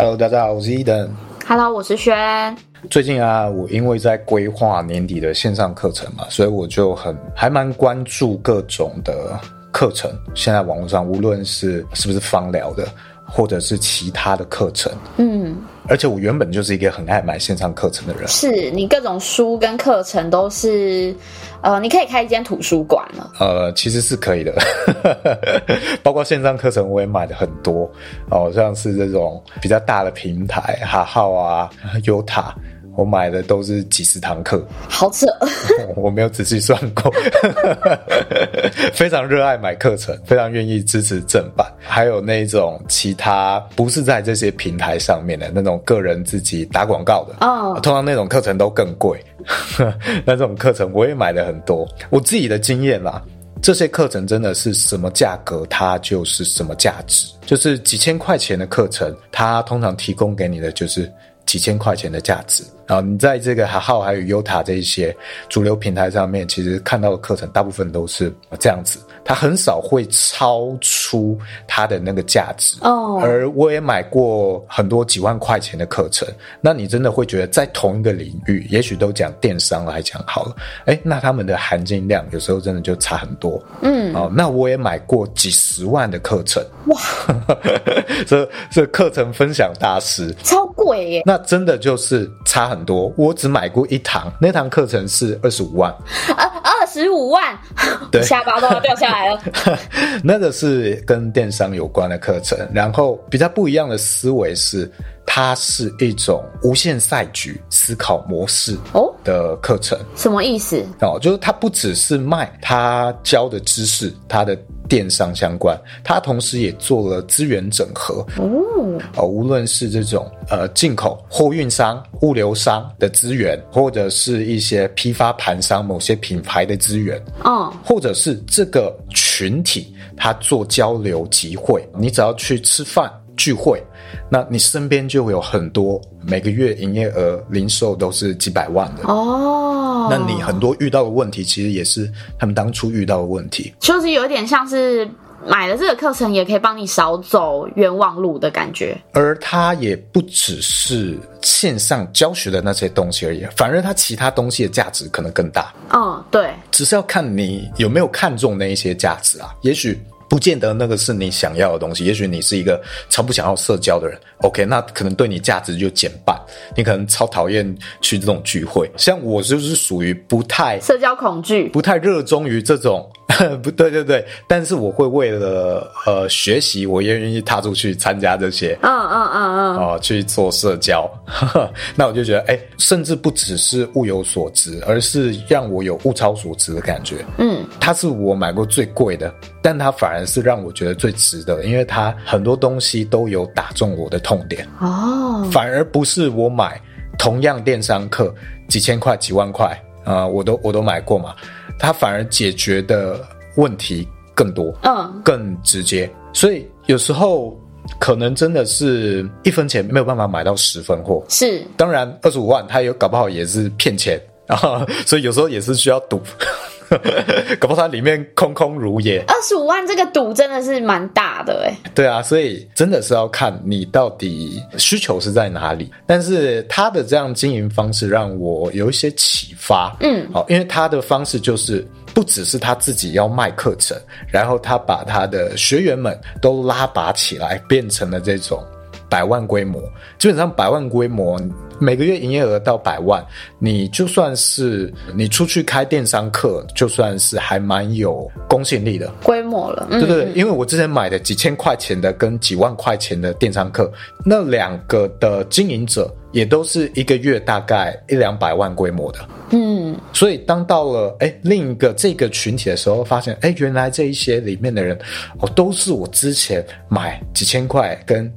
Hello，大家好，我是 Eden。Hello，我是轩。最近啊，我因为在规划年底的线上课程嘛，所以我就很还蛮关注各种的课程。现在网络上无论是是不是芳疗的，或者是其他的课程，嗯，而且我原本就是一个很爱买线上课程的人。是你各种书跟课程都是，呃，你可以开一间图书馆了。呃，其实是可以的，包括线上课程我也买的很多，哦，像是这种比较大的平台，哈号啊，优塔。我买的都是几十堂课，好扯，我没有仔细算过，非常热爱买课程，非常愿意支持正版，还有那种其他不是在这些平台上面的那种个人自己打广告的，哦，通常那种课程都更贵，那这种课程我也买了很多。我自己的经验啦，这些课程真的是什么价格，它就是什么价值，就是几千块钱的课程，它通常提供给你的就是几千块钱的价值。啊，你在这个哈号还有优塔这一些主流平台上面，其实看到的课程大部分都是这样子，它很少会超出它的那个价值。哦，而我也买过很多几万块钱的课程，那你真的会觉得在同一个领域，也许都讲电商来讲好了，哎，那他们的含金量有时候真的就差很多。嗯，哦，那我也买过几十万的课程，哇，这这课程分享大师，超贵耶，那真的就是差很。很多，我只买过一堂，那堂课程是二十五万，二二十五万，对，下巴都要掉下来了。那个是跟电商有关的课程，然后比较不一样的思维是，它是一种无限赛局思考模式哦的课程。哦，什么意思？哦，就是它不只是卖他教的知识，它的。电商相关，它同时也做了资源整合哦，哦，无论是这种呃进口货运商、物流商的资源，或者是一些批发盘商某些品牌的资源哦，或者是这个群体他做交流集会，你只要去吃饭聚会。那你身边就会有很多每个月营业额零售都是几百万的哦。那你很多遇到的问题，其实也是他们当初遇到的问题，就是有点像是买了这个课程，也可以帮你少走冤枉路的感觉。而它也不只是线上教学的那些东西而已，反而它其他东西的价值可能更大。嗯，对，只是要看你有没有看中那一些价值啊，也许。不见得那个是你想要的东西，也许你是一个超不想要社交的人，OK，那可能对你价值就减半。你可能超讨厌去这种聚会，像我就是属于不太社交恐惧，不太热衷于这种。不对，对对，但是我会为了呃学习，我也愿意踏出去参加这些，嗯嗯嗯嗯，哦，去做社交，呵呵，那我就觉得，哎，甚至不只是物有所值，而是让我有物超所值的感觉。嗯，它是我买过最贵的，但它反而是让我觉得最值得，因为它很多东西都有打中我的痛点。哦，反而不是我买同样电商课几千块、几万块啊，呃，我都我都买过嘛。它反而解决的问题更多，嗯，更直接，所以有时候可能真的是一分钱没有办法买到十分货。是，当然二十五万，它有搞不好也是骗钱啊，所以有时候也是需要赌。搞不好它里面空空如也。二十五万这个赌真的是蛮大的哎。对啊，所以真的是要看你到底需求是在哪里。但是他的这样经营方式让我有一些启发。嗯，好，因为他的方式就是不只是他自己要卖课程，然后他把他的学员们都拉拔起来，变成了这种。百万规模，基本上百万规模，每个月营业额到百万，你就算是你出去开电商课，就算是还蛮有公信力的规模了。对对对，因为我之前买的几千块钱的跟几万块钱的电商课，那两个的经营者也都是一个月大概一两百万规模的。嗯，所以当到了哎另一个这个群体的时候，发现哎原来这一些里面的人哦都是我之前买几千块跟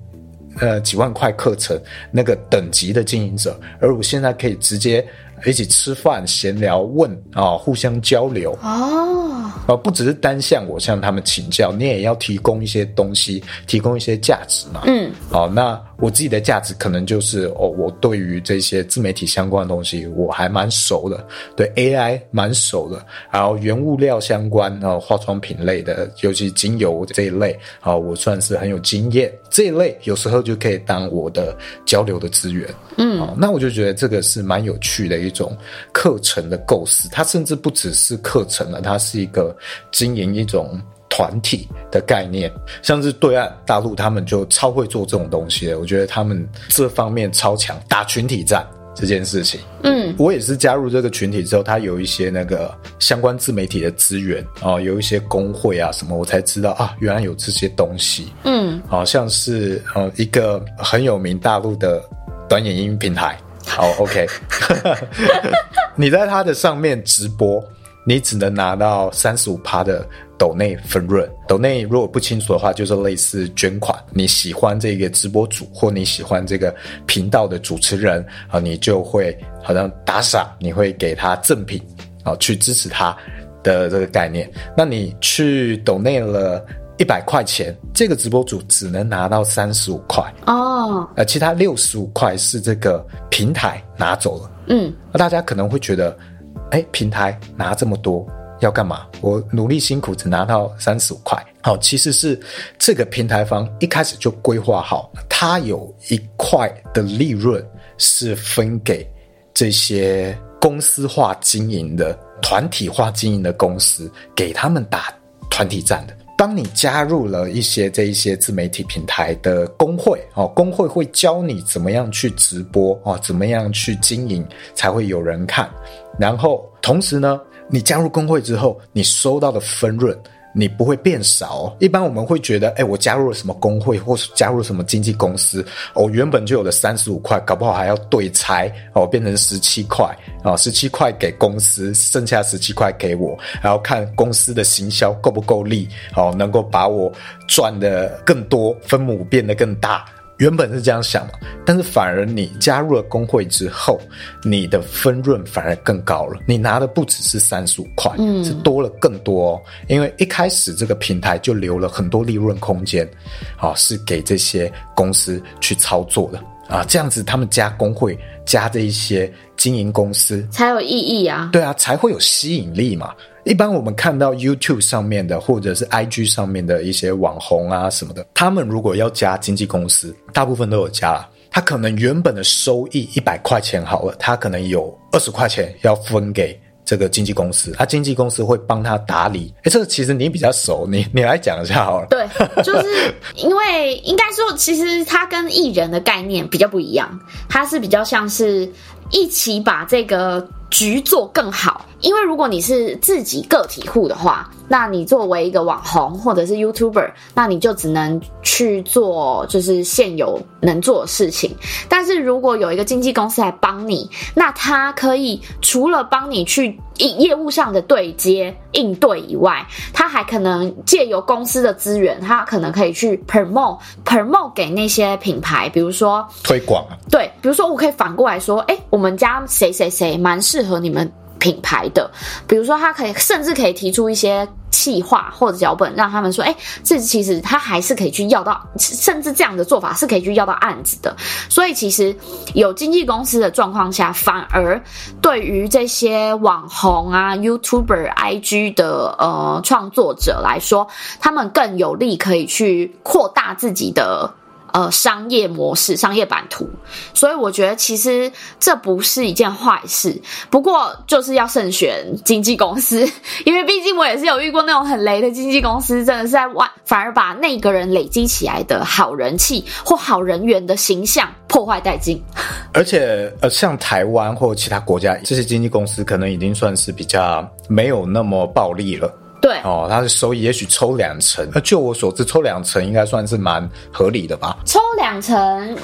呃几万块课程那个等级的经营者，而我现在可以直接。一起吃饭、闲聊、问啊，互相交流哦，啊，不只是单向我向他们请教，你也要提供一些东西，提供一些价值嘛。嗯，好，那我自己的价值可能就是哦，我对于这些自媒体相关的东西我还蛮熟的，对 AI 蛮熟的，然后原物料相关啊，化妆品类的，尤其精油这一类啊，我算是很有经验，这一类有时候就可以当我的交流的资源。嗯，那我就觉得这个是蛮有趣的一种课程的构思，它甚至不只是课程了，它是一个经营一种团体的概念。像是对岸大陆，他们就超会做这种东西的，我觉得他们这方面超强，打群体战这件事情。嗯，我也是加入这个群体之后，他有一些那个相关自媒体的资源啊，有一些工会啊什么，我才知道啊，原来有这些东西。嗯，好像是呃一个很有名大陆的。短影音平台，好，OK。你在它的上面直播，你只能拿到三十五趴的抖内分润。抖内如果不清楚的话，就是类似捐款。你喜欢这个直播主，或你喜欢这个频道的主持人啊，你就会好像打赏，你会给他赠品啊，去支持他的这个概念。那你去抖内了。一百块钱，这个直播主只能拿到三十五块哦，呃，其他六十五块是这个平台拿走了。嗯，那大家可能会觉得，哎，平台拿这么多要干嘛？我努力辛苦只拿到三十五块。好，其实是这个平台方一开始就规划好，它有一块的利润是分给这些公司化经营的、团体化经营的公司，给他们打团体战的。当你加入了一些这一些自媒体平台的工会哦，工会会教你怎么样去直播哦，怎么样去经营才会有人看。然后同时呢，你加入公会之后，你收到的分润。你不会变少。一般我们会觉得，哎，我加入了什么公会，或是加入了什么经纪公司，我原本就有的三十五块，搞不好还要对拆哦，变成十七块啊，十七块给公司，剩下十七块给我，然后看公司的行销够不够力，哦，能够把我赚的更多，分母变得更大。原本是这样想嘛，但是反而你加入了工会之后，你的分润反而更高了。你拿的不只是三十五块，嗯，是多了更多哦。因为一开始这个平台就留了很多利润空间，啊，是给这些公司去操作的啊。这样子他们加工会，加这一些经营公司才有意义啊。对啊，才会有吸引力嘛。一般我们看到 YouTube 上面的，或者是 IG 上面的一些网红啊什么的，他们如果要加经纪公司，大部分都有加了。他可能原本的收益一百块钱好了，他可能有二十块钱要分给这个经纪公司，他经纪公司会帮他打理。诶，这个其实你比较熟，你你来讲一下好了。对，就是因为应该说，其实他跟艺人的概念比较不一样，他是比较像是一起把这个。局做更好，因为如果你是自己个体户的话，那你作为一个网红或者是 YouTuber，那你就只能去做就是现有能做的事情。但是如果有一个经纪公司来帮你，那他可以除了帮你去业务上的对接应对以外，他还可能借由公司的资源，他可能可以去 promote promote 给那些品牌，比如说推广。对，比如说我可以反过来说，哎，我们家谁谁谁蛮适合适合你们品牌的，比如说他可以甚至可以提出一些企划或者脚本，让他们说，哎，这其实他还是可以去要到，甚至这样的做法是可以去要到案子的。所以其实有经纪公司的状况下，反而对于这些网红啊、YouTuber、IG 的呃创作者来说，他们更有力可以去扩大自己的。呃，商业模式、商业版图，所以我觉得其实这不是一件坏事。不过就是要慎选经纪公司，因为毕竟我也是有遇过那种很雷的经纪公司，真的是在玩，反而把那个人累积起来的好人气或好人缘的形象破坏殆尽。而且，呃，像台湾或其他国家这些经纪公司，可能已经算是比较没有那么暴利了。对哦，他的收益也许抽两成，那就我所知，抽两成应该算是蛮合理的吧？抽两成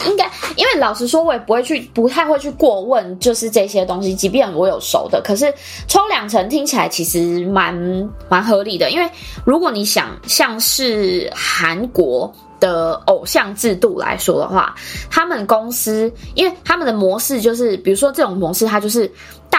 应该，因为老实说，我也不会去，不太会去过问，就是这些东西，即便我有熟的，可是抽两成听起来其实蛮蛮合理的，因为如果你想像是韩国。的偶像制度来说的话，他们公司因为他们的模式就是，比如说这种模式，它就是。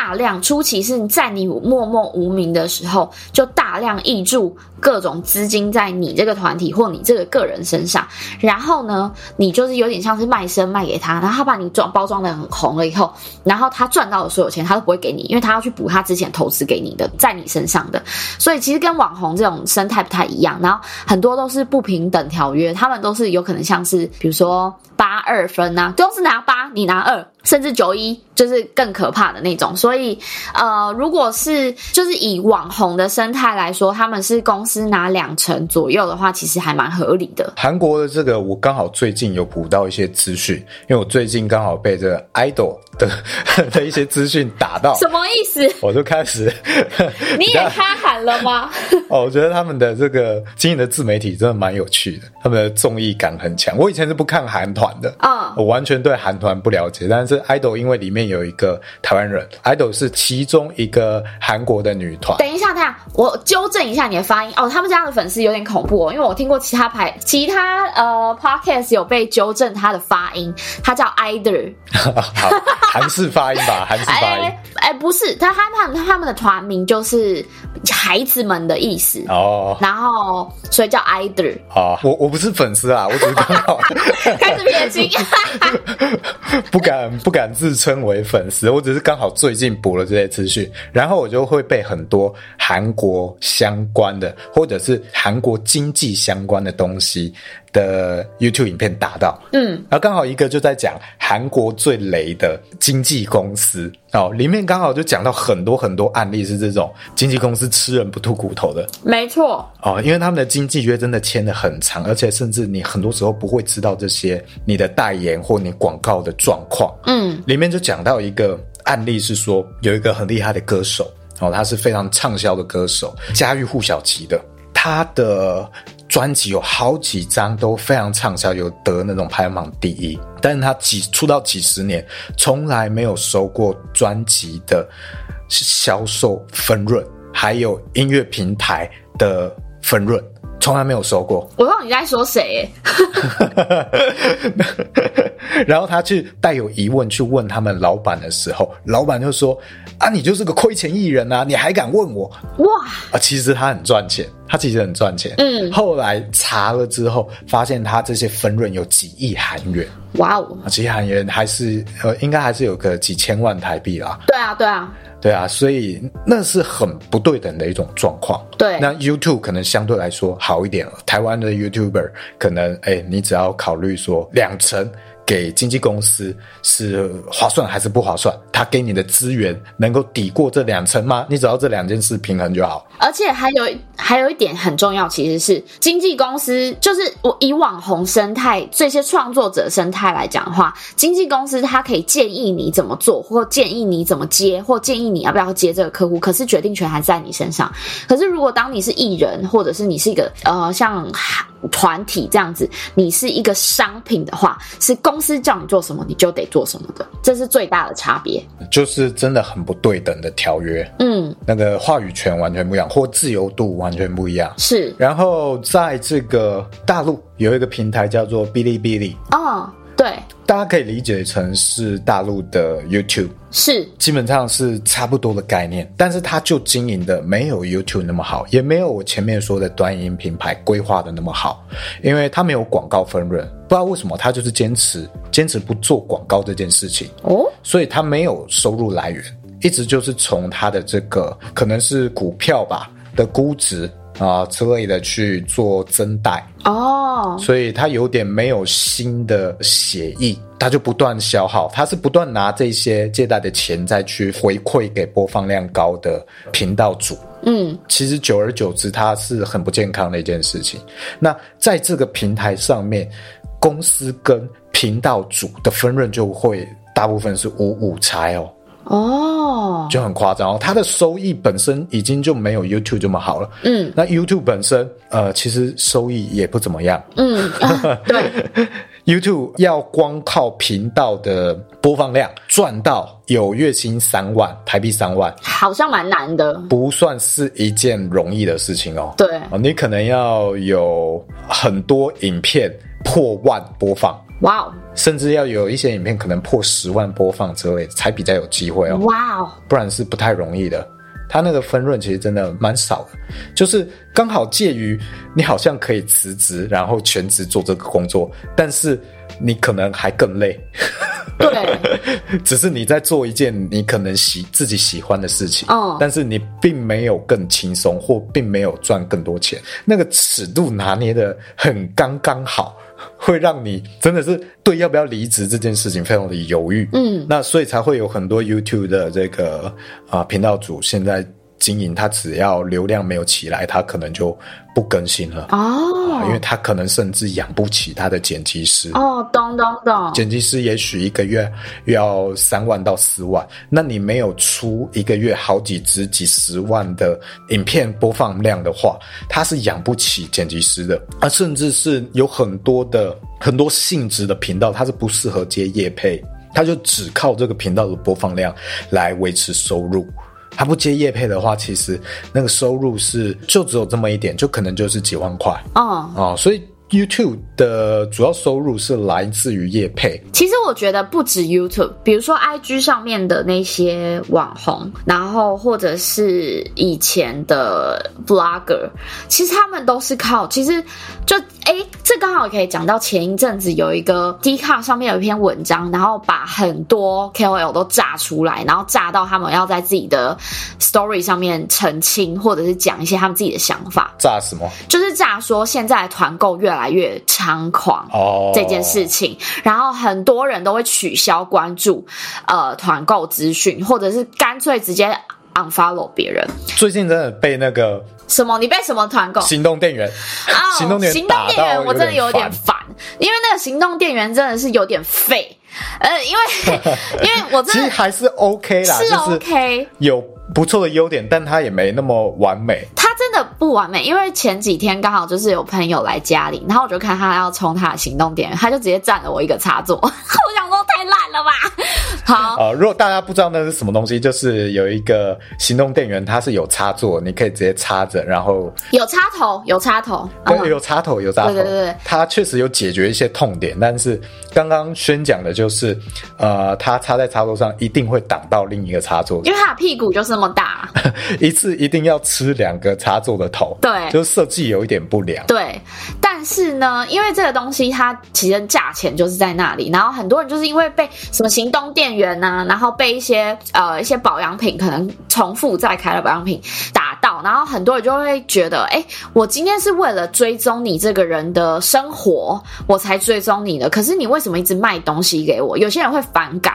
大量初期是在你默默无名的时候，就大量挹注各种资金在你这个团体或你这个个人身上，然后呢，你就是有点像是卖身卖给他，然后他把你装包装的很红了以后，然后他赚到的所有钱他都不会给你，因为他要去补他之前投资给你的在你身上的，所以其实跟网红这种生态不太一样，然后很多都是不平等条约，他们都是有可能像是比如说八二分啊，都是拿八你拿二。甚至九一就是更可怕的那种，所以呃，如果是就是以网红的生态来说，他们是公司拿两成左右的话，其实还蛮合理的。韩国的这个，我刚好最近有补到一些资讯，因为我最近刚好被这个 idol 的 的一些资讯打到，什么意思？我就开始，你也哈韩了吗？哦，我觉得他们的这个经营的自媒体真的蛮有趣的，他们的综艺感很强。我以前是不看韩团的，啊、嗯，我完全对韩团不了解，但是。是 idol，因为里面有一个台湾人，idol 是其中一个韩国的女团。等一下，等一下，我纠正一下你的发音哦。他们家的粉丝有点恐怖哦，因为我听过其他牌、其他呃 podcast 有被纠正他的发音，他叫 idol，好，韩式发音吧，韩式发音。哎、欸欸，不是，他他们他们的团名就是孩子们的意思哦，然后所以叫 idol。哦，我我不是粉丝啊，我只是刚好 开始撇清，不敢。不敢自称为粉丝，我只是刚好最近补了这些资讯，然后我就会被很多韩国相关的或者是韩国经济相关的东西的 YouTube 影片打到，嗯，然后刚好一个就在讲韩国最雷的经纪公司。哦，里面刚好就讲到很多很多案例是这种经纪公司吃人不吐骨头的，没错。哦，因为他们的经纪约真的签的很长，而且甚至你很多时候不会知道这些你的代言或你广告的状况，嗯，里面就讲到一个案例是说有一个很厉害的歌手哦，他是非常畅销的歌手，家喻户晓级的，他的。专辑有好几张都非常畅销，有得那种排行榜第一，但是他几出道几十年，从来没有收过专辑的销售分润，还有音乐平台的分润，从来没有收过。我不知道你在说谁？然后他去带有疑问去问他们老板的时候，老板就说：“啊，你就是个亏钱艺人啊，你还敢问我？哇！啊，其实他很赚钱。”他其实很赚钱，嗯，后来查了之后，发现他这些分润有几亿韩元，哇哦，几亿韩元还是呃，应该还是有个几千万台币啦。对啊，对啊，对啊，所以那是很不对等的一种状况。对，那 YouTube 可能相对来说好一点了，台湾的 YouTuber 可能，哎，你只要考虑说两成。给经纪公司是划算还是不划算？他给你的资源能够抵过这两层吗？你只要这两件事平衡就好。而且还有还有一点很重要，其实是经纪公司，就是我以网红生态这些创作者生态来讲的话，经纪公司他可以建议你怎么做，或建议你怎么接，或建议你要不要接这个客户。可是决定权还在你身上。可是如果当你是艺人，或者是你是一个呃像团体这样子，你是一个商品的话，是公。司叫你做什么，你就得做什么的，这是最大的差别。就是真的很不对等的条约，嗯，那个话语权完全不一样，或自由度完全不一样。是，然后在这个大陆有一个平台叫做哔哩哔哩，哦，对。大家可以理解成是大陆的 YouTube，是基本上是差不多的概念，但是它就经营的没有 YouTube 那么好，也没有我前面说的短影音品牌规划的那么好，因为它没有广告分润，不知道为什么它就是坚持坚持不做广告这件事情哦，所以它没有收入来源，一直就是从它的这个可能是股票吧的估值。啊之类的去做增贷哦，oh. 所以他有点没有新的血液，他就不断消耗，他是不断拿这些借贷的钱再去回馈给播放量高的频道主。嗯，其实久而久之，它是很不健康的一件事情。那在这个平台上面，公司跟频道主的分润就会大部分是五五拆哦。哦，就很夸张哦。它的收益本身已经就没有 YouTube 这么好了。嗯，那 YouTube 本身呃，其实收益也不怎么样。嗯，啊、对。YouTube 要光靠频道的播放量赚到有月薪三万台币三万，好像蛮难的，不算是一件容易的事情哦。对，你可能要有很多影片破万播放，哇哦，甚至要有一些影片可能破十万播放之类，才比较有机会哦。哇哦，不然是不太容易的。他那个分润其实真的蛮少的，就是刚好介于你好像可以辞职，然后全职做这个工作，但是你可能还更累。对，只是你在做一件你可能喜自己喜欢的事情，嗯，但是你并没有更轻松，或并没有赚更多钱，那个尺度拿捏的很刚刚好。会让你真的是对要不要离职这件事情非常的犹豫，嗯，那所以才会有很多 YouTube 的这个啊、呃、频道主现在经营，他只要流量没有起来，他可能就不更新了。哦、呃，因为他可能甚至养不起他的剪辑师。哦，懂懂懂，剪辑师也许一个月要三万到四万，那你没有出一个月好几支几十万的影片播放量的话，他是养不起剪辑师的，啊，甚至是有很多的很多性质的频道，它是不适合接业配，他就只靠这个频道的播放量来维持收入。他不接业配的话，其实那个收入是就只有这么一点，就可能就是几万块哦哦，所以。YouTube 的主要收入是来自于业配。其实我觉得不止 YouTube，比如说 IG 上面的那些网红，然后或者是以前的 Blogger，其实他们都是靠。其实就哎，这刚好可以讲到前一阵子有一个 Dcard 上面有一篇文章，然后把很多 KOL 都炸出来，然后炸到他们要在自己的 Story 上面澄清，或者是讲一些他们自己的想法。炸什么？就是炸说现在团购越来越来越猖狂哦，这件事情，然后很多人都会取消关注呃团购资讯，或者是干脆直接 unfollow 别人。最近真的被那个什么？你被什么团购？行动电源啊，行动电源，行动电源我真的有点烦，因为那个行动电源真的是有点废。呃，因为 因为我真的其实还是 OK 啦，是 OK，有不错的优点，但它也没那么完美。它真的不完美，因为前几天刚好就是有朋友来家里，然后我就看他要充他的行动电源，他就直接占了我一个插座，我想说太烂了吧。好，呃，如果大家不知道那是什么东西，就是有一个行动电源，它是有插座，你可以直接插着，然后有插头，有插头，对，有插头，有插头，对对对，它确实有解决一些痛点，但是刚刚宣讲的就是，呃，它插在插座上一定会挡到另一个插座，因为它的屁股就是那么大，一次一定要吃两个插。插座的头，对，就是设计有一点不良。对，但是呢，因为这个东西它其实价钱就是在那里，然后很多人就是因为被什么行动电源呐、啊，然后被一些呃一些保养品可能重复再开的保养品打到，然后很多人就会觉得，哎，我今天是为了追踪你这个人的生活，我才追踪你的，可是你为什么一直卖东西给我？有些人会反感。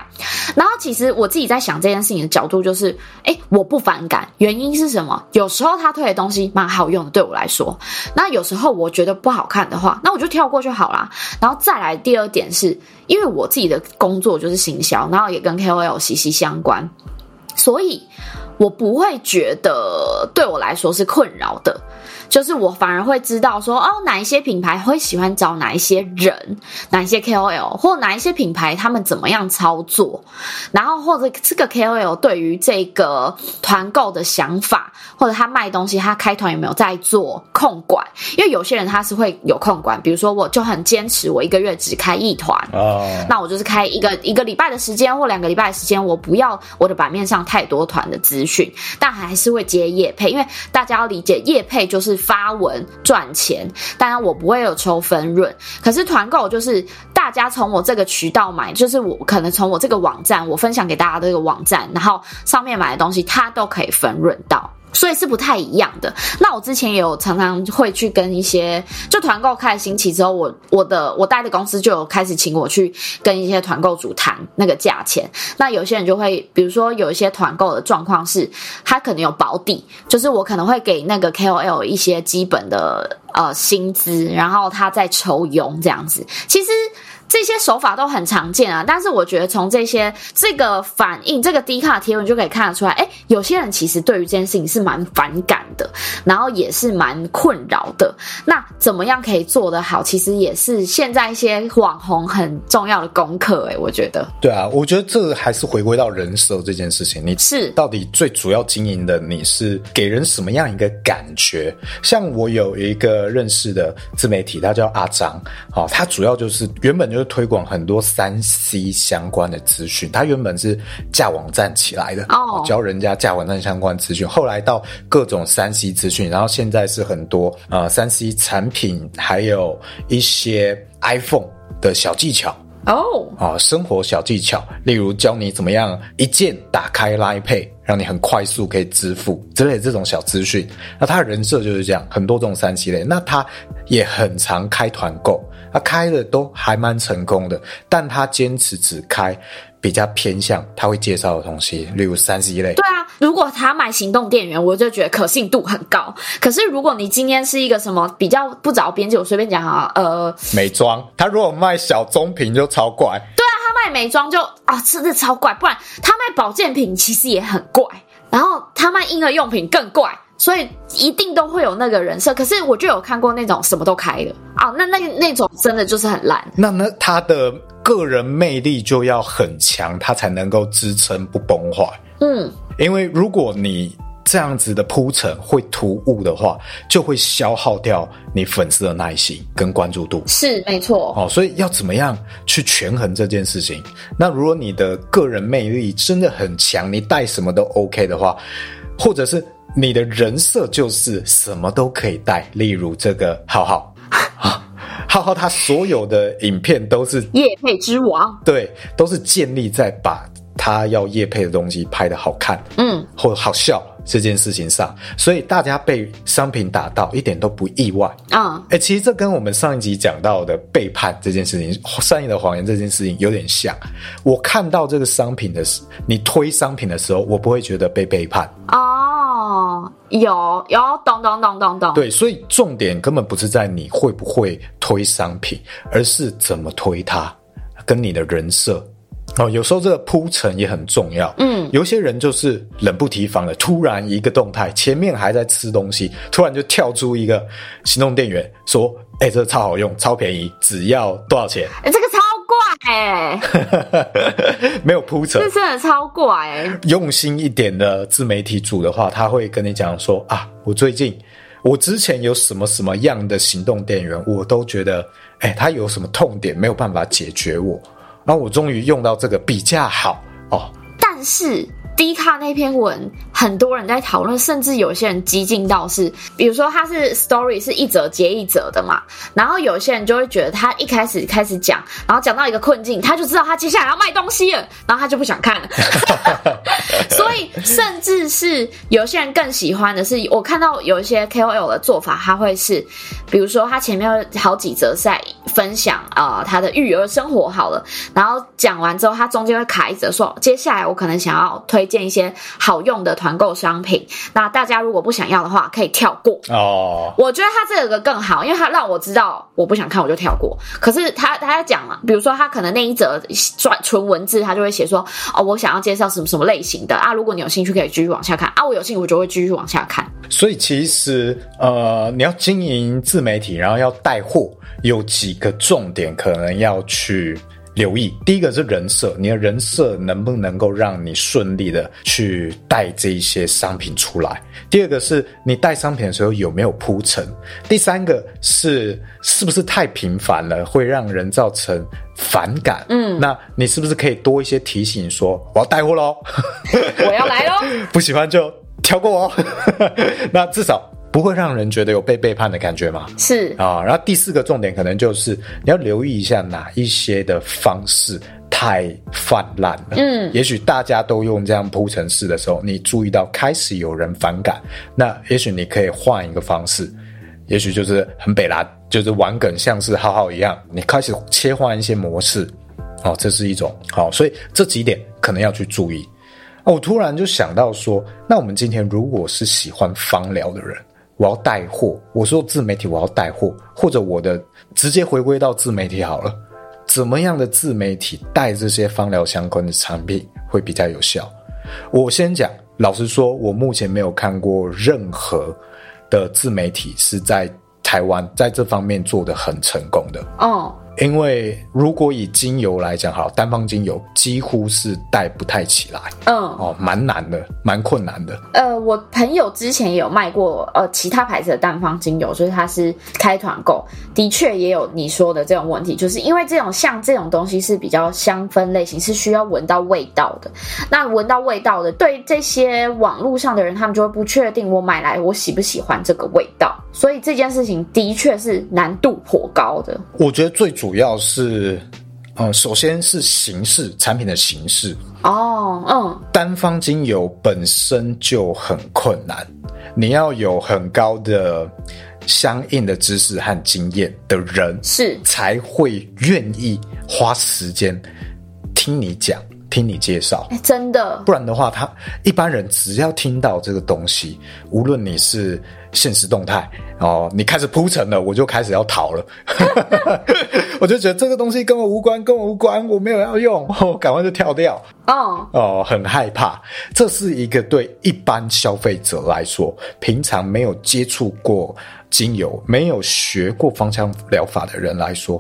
然后其实我自己在想这件事情的角度就是，哎，我不反感，原因是什么？有时候他推的东西蛮好用的，对我来说。那有时候我觉得不好看的话，那我就跳过就好啦。然后再来第二点是，因为我自己的工作就是行销，然后也跟 KOL 息息相关，所以我不会觉得对我来说是困扰的。就是我反而会知道说，哦，哪一些品牌会喜欢找哪一些人，哪一些 KOL，或哪一些品牌他们怎么样操作，然后或者这个 KOL 对于这个团购的想法，或者他卖东西，他开团有没有在做控管？因为有些人他是会有控管，比如说我就很坚持，我一个月只开一团，哦，那我就是开一个一个礼拜的时间或两个礼拜的时间，我不要我的版面上太多团的资询，但还是会接业配，因为大家要理解业配就是。发文赚钱，当然我不会有抽分润。可是团购就是大家从我这个渠道买，就是我可能从我这个网站，我分享给大家的这个网站，然后上面买的东西，它都可以分润到。所以是不太一样的。那我之前也有常常会去跟一些就团购开始兴起之后，我我的我带的公司就有开始请我去跟一些团购主谈那个价钱。那有些人就会，比如说有一些团购的状况是，他可能有保底，就是我可能会给那个 KOL 一些基本的。呃薪资，然后他在抽佣这样子。其实。这些手法都很常见啊，但是我觉得从这些这个反应，这个低卡贴文就可以看得出来，哎，有些人其实对于这件事情是蛮反感的，然后也是蛮困扰的。那怎么样可以做得好？其实也是现在一些网红很重要的功课，哎，我觉得。对啊，我觉得这个还是回归到人设这件事情，你是到底最主要经营的，你是给人什么样一个感觉？像我有一个认识的自媒体，他叫阿张，好，他主要就是原本。就是推广很多三 C 相关的资讯，他原本是架网站起来的哦，教人家架网站相关资讯，后来到各种三 C 资讯，然后现在是很多呃三 C 产品，还有一些 iPhone 的小技巧。哦。啊，生活小技巧，例如教你怎么样一键打开 Line Pay，让你很快速可以支付之类的这种小资讯。那他的人设就是这样，很多这种三七类，那他也很常开团购。他开的都还蛮成功的，但他坚持只开比较偏向他会介绍的东西，例如三 C 类。对啊，如果他卖行动电源，我就觉得可信度很高。可是如果你今天是一个什么比较不着边际，我随便讲啊，呃，美妆，他如果卖小棕瓶就超怪。对啊，他卖美妆就啊，真的超怪。不然他卖保健品其实也很怪，然后他卖婴儿用品更怪。所以一定都会有那个人设，可是我就有看过那种什么都开的啊，那那那种真的就是很烂。那那他的个人魅力就要很强，他才能够支撑不崩坏。嗯，因为如果你这样子的铺陈会突兀的话，就会消耗掉你粉丝的耐心跟关注度。是没错哦，所以要怎么样去权衡这件事情？那如果你的个人魅力真的很强，你带什么都 OK 的话，或者是。你的人设就是什么都可以带，例如这个浩浩啊，浩浩他所有的影片都是夜配之王，对，都是建立在把他要夜配的东西拍的好看，嗯，或好笑这件事情上，所以大家被商品打到一点都不意外啊。哎、欸，其实这跟我们上一集讲到的背叛这件事情、善意的谎言这件事情有点像。我看到这个商品的时，你推商品的时候，我不会觉得被背叛啊。哦，有有，咚咚咚咚咚。对，所以重点根本不是在你会不会推商品，而是怎么推它，跟你的人设。哦，有时候这个铺陈也很重要。嗯，有些人就是冷不提防的，突然一个动态，前面还在吃东西，突然就跳出一个行动电源，说：“哎、欸，这个超好用，超便宜，只要多少钱？”哎、欸，这个超。哎，欸、没有铺陈，这真的超怪！用心一点的自媒体主的话，他会跟你讲说啊，我最近，我之前有什么什么样的行动电源，我都觉得，哎、欸，他有什么痛点没有办法解决我，然后我终于用到这个比较好哦，但是。低卡那篇文，很多人在讨论，甚至有些人激进到是，比如说他是 story 是一则接一则的嘛，然后有些人就会觉得他一开始开始讲，然后讲到一个困境，他就知道他接下来要卖东西了，然后他就不想看了。所以，甚至是有些人更喜欢的是，我看到有一些 KOL 的做法，他会是，比如说他前面有好几则在分享啊、呃、他的育儿生活好了，然后讲完之后，他中间会卡一则说，接下来我可能想要推。推荐一些好用的团购商品，那大家如果不想要的话，可以跳过哦。我觉得他这个更好，因为他让我知道我不想看，我就跳过。可是他他在讲嘛，比如说他可能那一则转纯文字，他就会写说哦，我想要介绍什么什么类型的啊。如果你有兴趣，可以继续往下看啊。我有兴趣，我就会继续往下看。所以其实呃，你要经营自媒体，然后要带货，有几个重点可能要去。留意，第一个是人设，你的人设能不能够让你顺利的去带这一些商品出来？第二个是你带商品的时候有没有铺陈？第三个是是不是太频繁了，会让人造成反感？嗯，那你是不是可以多一些提醒说，说我要带货喽，我要来喽，不喜欢就跳过哦。那至少。不会让人觉得有被背叛的感觉吗？是啊，然后第四个重点可能就是你要留意一下哪一些的方式太泛滥了。嗯，也许大家都用这样铺陈式的时候，你注意到开始有人反感，那也许你可以换一个方式，也许就是很北烂，就是玩梗，像是浩浩一样，你开始切换一些模式。哦，这是一种好，所以这几点可能要去注意。哦，我突然就想到说，那我们今天如果是喜欢芳疗的人。我要带货，我说自媒体我要带货，或者我的直接回归到自媒体好了。怎么样的自媒体带这些芳疗相关的产品会比较有效？我先讲，老实说，我目前没有看过任何的自媒体是在台湾在这方面做的很成功的。哦。因为如果以精油来讲，好，单方精油几乎是带不太起来，嗯，哦，蛮难的，蛮困难的。呃，我朋友之前也有卖过呃其他牌子的单方精油，所以他是开团购，的确也有你说的这种问题，就是因为这种像这种东西是比较香氛类型，是需要闻到味道的。那闻到味道的，对这些网络上的人，他们就会不确定我买来我喜不喜欢这个味道，所以这件事情的确是难度颇高的。我觉得最主。主要是，嗯，首先是形式，产品的形式。哦，嗯，单方精油本身就很困难，你要有很高的相应的知识和经验的人是。才会愿意花时间听你讲。听你介绍，欸，真的，不然的话，他一般人只要听到这个东西，无论你是现实动态哦，你开始铺陈了，我就开始要逃了，我就觉得这个东西跟我无关，跟我无关，我没有要用，我赶快就跳掉。哦。哦，很害怕，这是一个对一般消费者来说，平常没有接触过精油、没有学过芳香疗法的人来说，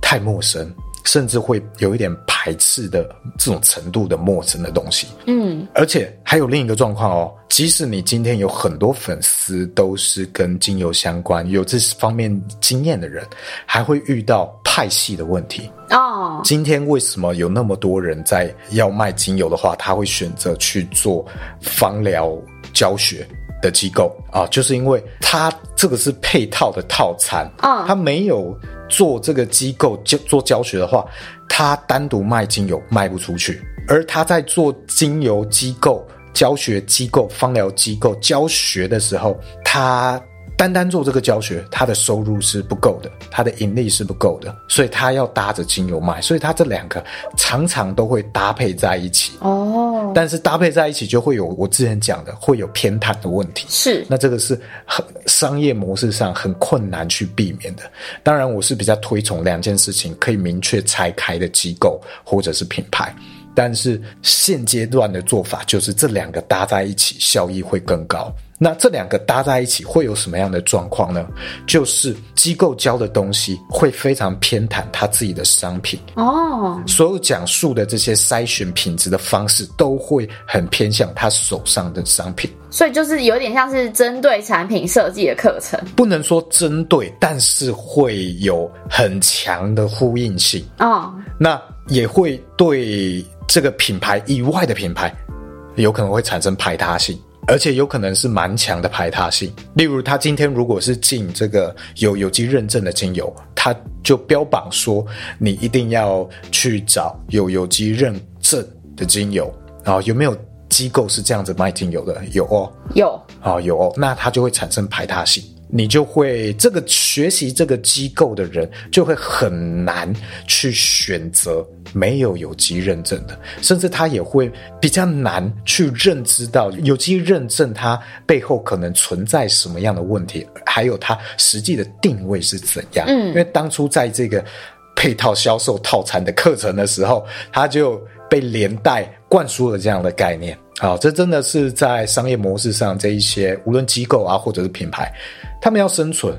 太陌生。甚至会有一点排斥的这种程度的陌生的东西，嗯，而且还有另一个状况哦，即使你今天有很多粉丝都是跟精油相关、有这方面经验的人，还会遇到派系的问题哦。今天为什么有那么多人在要卖精油的话，他会选择去做芳疗教学的机构啊？就是因为他这个是配套的套餐啊，他没有。做这个机构教做教学的话，他单独卖精油卖不出去，而他在做精油机构教学机构、芳疗机构教学的时候，他。单单做这个教学，他的收入是不够的，他的盈利是不够的，所以他要搭着精油卖，所以他这两个常常都会搭配在一起。哦，但是搭配在一起就会有我之前讲的会有偏袒的问题。是，那这个是很商业模式上很困难去避免的。当然，我是比较推崇两件事情可以明确拆开的机构或者是品牌，但是现阶段的做法就是这两个搭在一起，效益会更高。那这两个搭在一起会有什么样的状况呢？就是机构教的东西会非常偏袒他自己的商品哦，所有讲述的这些筛选品质的方式都会很偏向他手上的商品，所以就是有点像是针对产品设计的课程，不能说针对，但是会有很强的呼应性哦。那也会对这个品牌以外的品牌有可能会产生排他性。而且有可能是蛮强的排他性，例如他今天如果是进这个有有机认证的精油，他就标榜说你一定要去找有有机认证的精油啊，有没有机构是这样子卖精油的？有哦，有啊，有哦，那它就会产生排他性。你就会这个学习这个机构的人就会很难去选择没有有机认证的，甚至他也会比较难去认知到有机认证它背后可能存在什么样的问题，还有它实际的定位是怎样。嗯，因为当初在这个配套销售套餐的课程的时候，他就被连带灌输了这样的概念。好，这真的是在商业模式上，这一些无论机构啊，或者是品牌，他们要生存，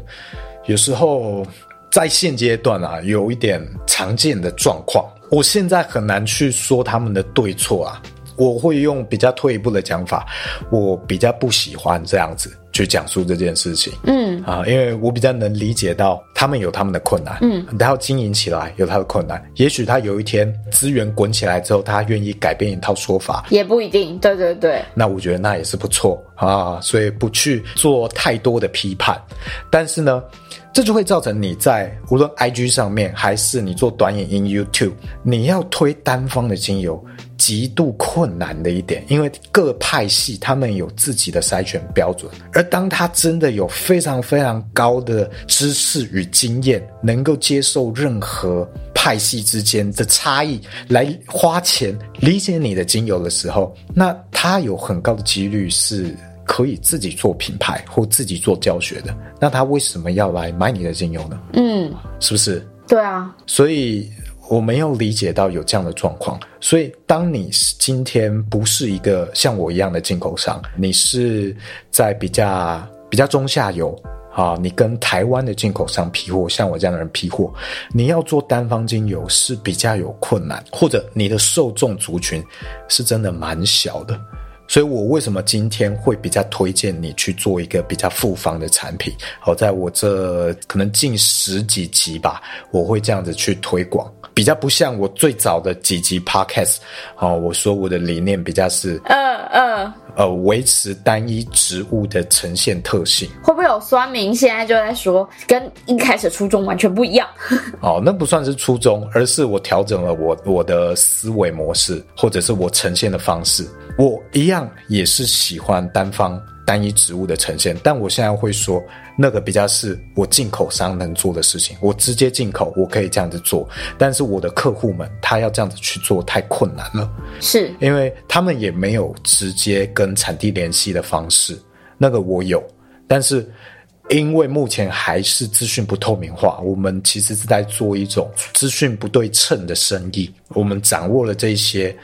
有时候在现阶段啊，有一点常见的状况。我现在很难去说他们的对错啊，我会用比较退一步的讲法，我比较不喜欢这样子。去讲述这件事情，嗯。啊，因为我比较能理解到他们有他们的困难，嗯，他要经营起来有他的困难，也许他有一天资源滚起来之后，他愿意改变一套说法，也不一定，对对对，那我觉得那也是不错啊，所以不去做太多的批判，但是呢，这就会造成你在无论 IG 上面还是你做短影音 YouTube，你要推单方的精油。极度困难的一点，因为各派系他们有自己的筛选标准，而当他真的有非常非常高的知识与经验，能够接受任何派系之间的差异，来花钱理解你的精油的时候，那他有很高的几率是可以自己做品牌或自己做教学的，那他为什么要来买你的精油呢？嗯，是不是？对啊，所以我没有理解到有这样的状况。所以，当你今天不是一个像我一样的进口商，你是在比较比较中下游。啊，你跟台湾的进口商批货，像我这样的人批货，你要做单方精油是比较有困难，或者你的受众族群是真的蛮小的，所以我为什么今天会比较推荐你去做一个比较复方的产品？好，在我这可能近十几集吧，我会这样子去推广。比较不像我最早的几集 podcast，哦，我说我的理念比较是，嗯嗯，呃，维持单一植物的呈现特性。会不会有酸民现在就在说，跟一开始初衷完全不一样？哦，那不算是初衷，而是我调整了我我的思维模式，或者是我呈现的方式。我一样也是喜欢单方单一植物的呈现，但我现在会说。那个比较是我进口商能做的事情，我直接进口，我可以这样子做。但是我的客户们，他要这样子去做太困难了，是因为他们也没有直接跟产地联系的方式。那个我有，但是因为目前还是资讯不透明化，我们其实是在做一种资讯不对称的生意。我们掌握了这些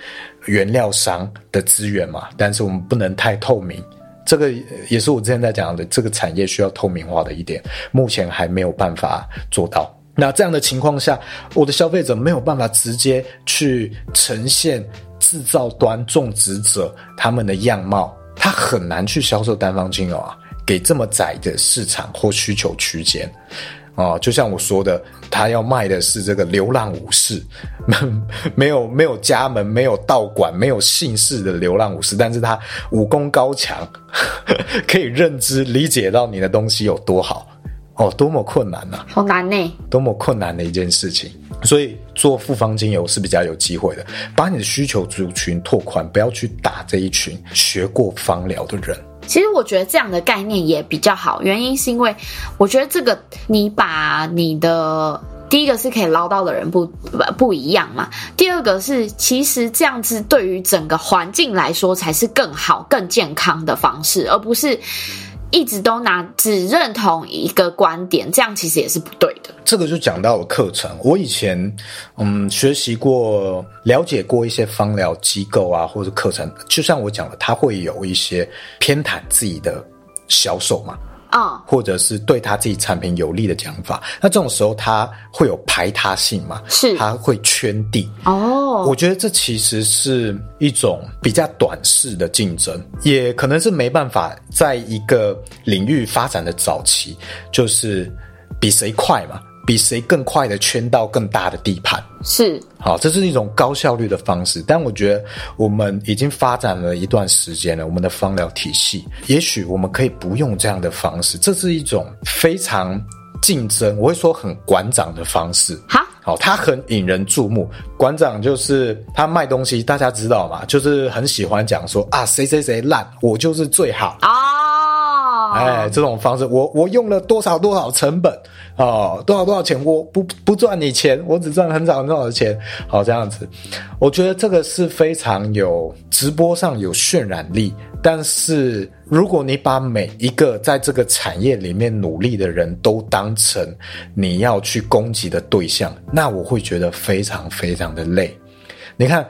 原料商的资源嘛，但是我们不能太透明。这个也是我之前在讲的，这个产业需要透明化的一点，目前还没有办法做到。那这样的情况下，我的消费者没有办法直接去呈现制造端种植者他们的样貌，他很难去销售单方精油啊，给这么窄的市场或需求区间。哦，就像我说的，他要卖的是这个流浪武士，没有没有家门、没有道馆、没有姓氏的流浪武士，但是他武功高强，可以认知理解到你的东西有多好，哦，多么困难呐、啊，好难呢，多么困难的一件事情。所以做复方精油是比较有机会的，把你的需求族群拓宽，不要去打这一群学过芳疗的人。其实我觉得这样的概念也比较好，原因是因为我觉得这个你把你的第一个是可以捞到的人不不不一样嘛，第二个是其实这样子对于整个环境来说才是更好、更健康的方式，而不是。一直都拿只认同一个观点，这样其实也是不对的。这个就讲到了课程。我以前嗯学习过、了解过一些方疗机构啊，或者课程，就像我讲的，他会有一些偏袒自己的销售嘛。啊，或者是对他自己产品有利的讲法，那这种时候他会有排他性嘛？是，他会圈地。哦，我觉得这其实是一种比较短视的竞争，也可能是没办法在一个领域发展的早期，就是比谁快嘛。比谁更快的圈到更大的地盘是好，这是一种高效率的方式。但我觉得我们已经发展了一段时间了，我们的芳疗体系，也许我们可以不用这样的方式。这是一种非常竞争，我会说很馆长的方式。哈，好，他很引人注目。馆长就是他卖东西，大家知道嘛，就是很喜欢讲说啊，谁谁谁烂，我就是最好啊。哎，这种方式，我我用了多少多少成本。哦，多少多少钱？我不不赚你钱，我只赚很少很少的钱。好，这样子，我觉得这个是非常有直播上有渲染力。但是，如果你把每一个在这个产业里面努力的人都当成你要去攻击的对象，那我会觉得非常非常的累。你看，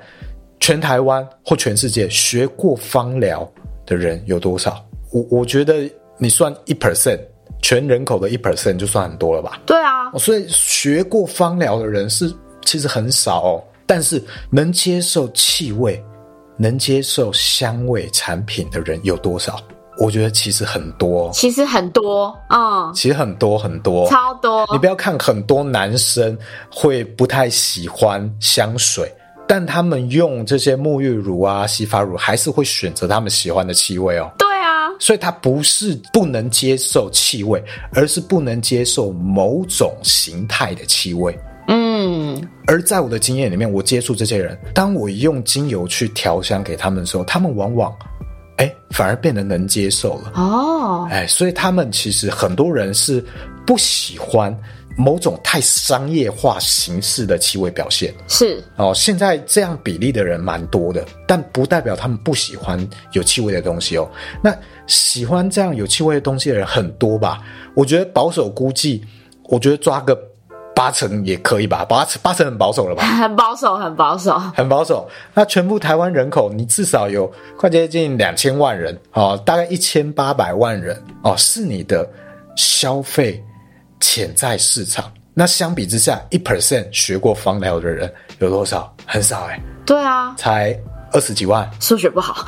全台湾或全世界学过芳疗的人有多少？我我觉得你算一 percent。全人口的一 percent 就算很多了吧？对啊，所以学过芳疗的人是其实很少哦。但是能接受气味、能接受香味产品的人有多少？我觉得其实很多，其实很多，嗯，其实很多很多，超多。你不要看很多男生会不太喜欢香水，但他们用这些沐浴乳啊、洗发乳，还是会选择他们喜欢的气味哦。所以他不是不能接受气味，而是不能接受某种形态的气味。嗯，而在我的经验里面，我接触这些人，当我用精油去调香给他们的时候，他们往往，哎，反而变得能接受了。哦，哎，所以他们其实很多人是不喜欢某种太商业化形式的气味表现。是哦，现在这样比例的人蛮多的，但不代表他们不喜欢有气味的东西哦。那喜欢这样有气味的东西的人很多吧？我觉得保守估计，我觉得抓个。八成也可以吧，八成八成很保守了吧？很保守，很保守，很保守。那全部台湾人口，你至少有快接近两千万人哦，大概一千八百万人哦，是你的消费潜在市场。那相比之下，一 percent 学过芳疗的人有多少？很少哎、欸。对啊，才二十几万。数学不好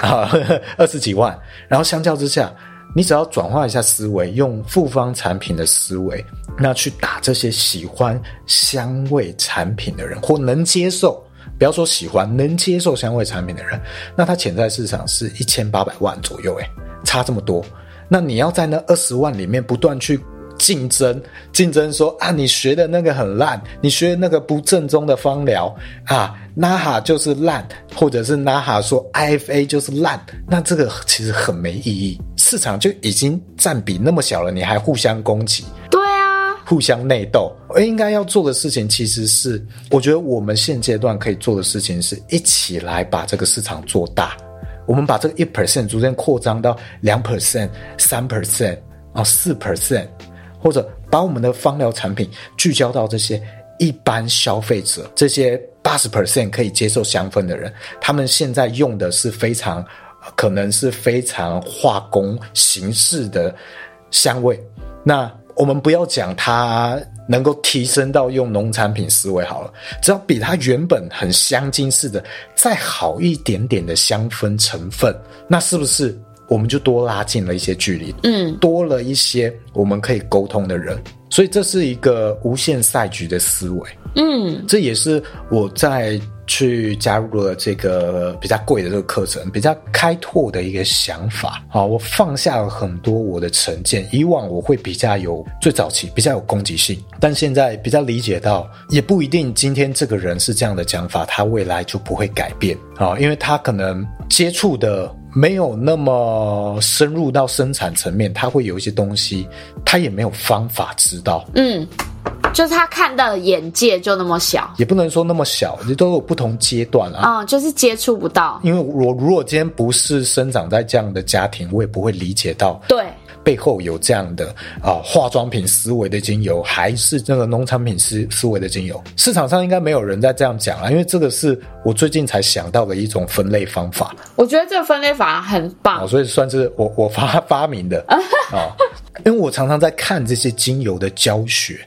啊，二十几万。然后相较之下。你只要转化一下思维，用复方产品的思维，那去打这些喜欢香味产品的人，或能接受，不要说喜欢，能接受香味产品的人，那他潜在市场是一千八百万左右，诶，差这么多。那你要在那二十万里面不断去竞争，竞争说啊，你学的那个很烂，你学的那个不正宗的芳疗啊。NAHA 就是烂，或者是 NAHA 说 IFA 就是烂，那这个其实很没意义。市场就已经占比那么小了，你还互相攻击？对啊，互相内斗。而应该要做的事情，其实是我觉得我们现阶段可以做的事情，是一起来把这个市场做大。我们把这个一 percent 逐渐扩张到两 percent、三 percent 啊、四 percent，或者把我们的芳疗产品聚焦到这些一般消费者，这些。八十 percent 可以接受香氛的人，他们现在用的是非常，可能是非常化工形式的香味。那我们不要讲它能够提升到用农产品思维好了，只要比它原本很香精式的再好一点点的香氛成分，那是不是我们就多拉近了一些距离？嗯，多了一些我们可以沟通的人。所以这是一个无限赛局的思维，嗯，这也是我在去加入了这个比较贵的这个课程，比较开拓的一个想法。好，我放下了很多我的成见，以往我会比较有最早期比较有攻击性，但现在比较理解到，也不一定今天这个人是这样的讲法，他未来就不会改变啊，因为他可能接触的。没有那么深入到生产层面，他会有一些东西，他也没有方法知道。嗯，就是他看到的眼界就那么小，也不能说那么小，你都有不同阶段啊。嗯，就是接触不到。因为我如果今天不是生长在这样的家庭，我也不会理解到。对。背后有这样的啊、呃、化妆品思维的精油，还是那个农产品思思维的精油？市场上应该没有人在这样讲啊，因为这个是我最近才想到的一种分类方法。我觉得这个分类法很棒，所以算是我我发发明的啊、哦。因为我常常在看这些精油的教学，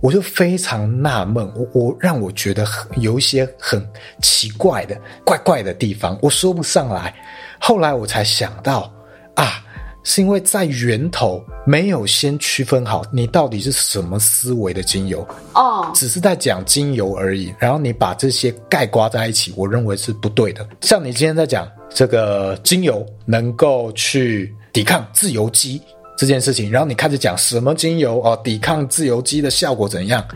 我就非常纳闷，我我让我觉得很有一些很奇怪的怪怪的地方，我说不上来。后来我才想到啊。是因为在源头没有先区分好你到底是什么思维的精油哦，oh. 只是在讲精油而已。然后你把这些概括在一起，我认为是不对的。像你今天在讲这个精油能够去抵抗自由基这件事情，然后你开始讲什么精油哦抵抗自由基的效果怎样，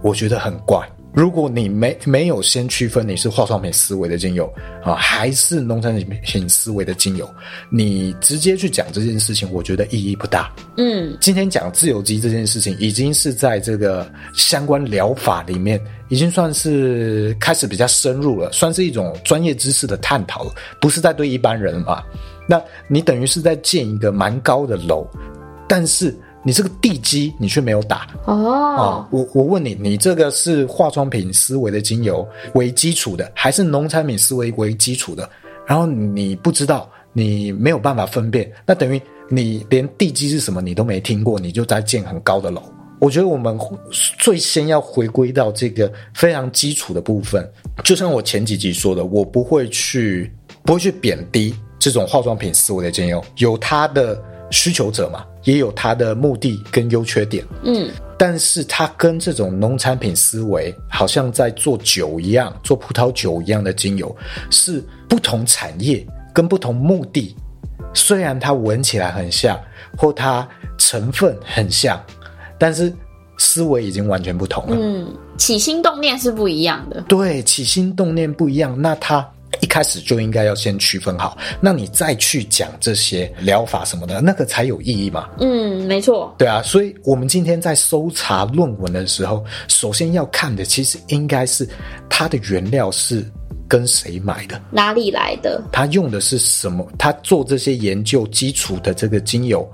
我觉得很怪。如果你没没有先区分你是化妆品思维的精油啊，还是农产品思维的精油，你直接去讲这件事情，我觉得意义不大。嗯，今天讲自由基这件事情，已经是在这个相关疗法里面，已经算是开始比较深入了，算是一种专业知识的探讨了，不是在对一般人嘛。那你等于是在建一个蛮高的楼，但是。你这个地基你却没有打哦，哦，我我问你，你这个是化妆品思维的精油为基础的，还是农产品思维为基础的？然后你不知道，你没有办法分辨，那等于你连地基是什么你都没听过，你就在建很高的楼。我觉得我们最先要回归到这个非常基础的部分，就像我前几集说的，我不会去不会去贬低这种化妆品思维的精油，有它的。需求者嘛，也有它的目的跟优缺点，嗯，但是它跟这种农产品思维，好像在做酒一样，做葡萄酒一样的精油，是不同产业跟不同目的。虽然它闻起来很像，或它成分很像，但是思维已经完全不同了。嗯，起心动念是不一样的。对，起心动念不一样，那它。一开始就应该要先区分好，那你再去讲这些疗法什么的，那个才有意义嘛。嗯，没错。对啊，所以我们今天在搜查论文的时候，首先要看的其实应该是它的原料是跟谁买的，哪里来的，他用的是什么，他做这些研究基础的这个精油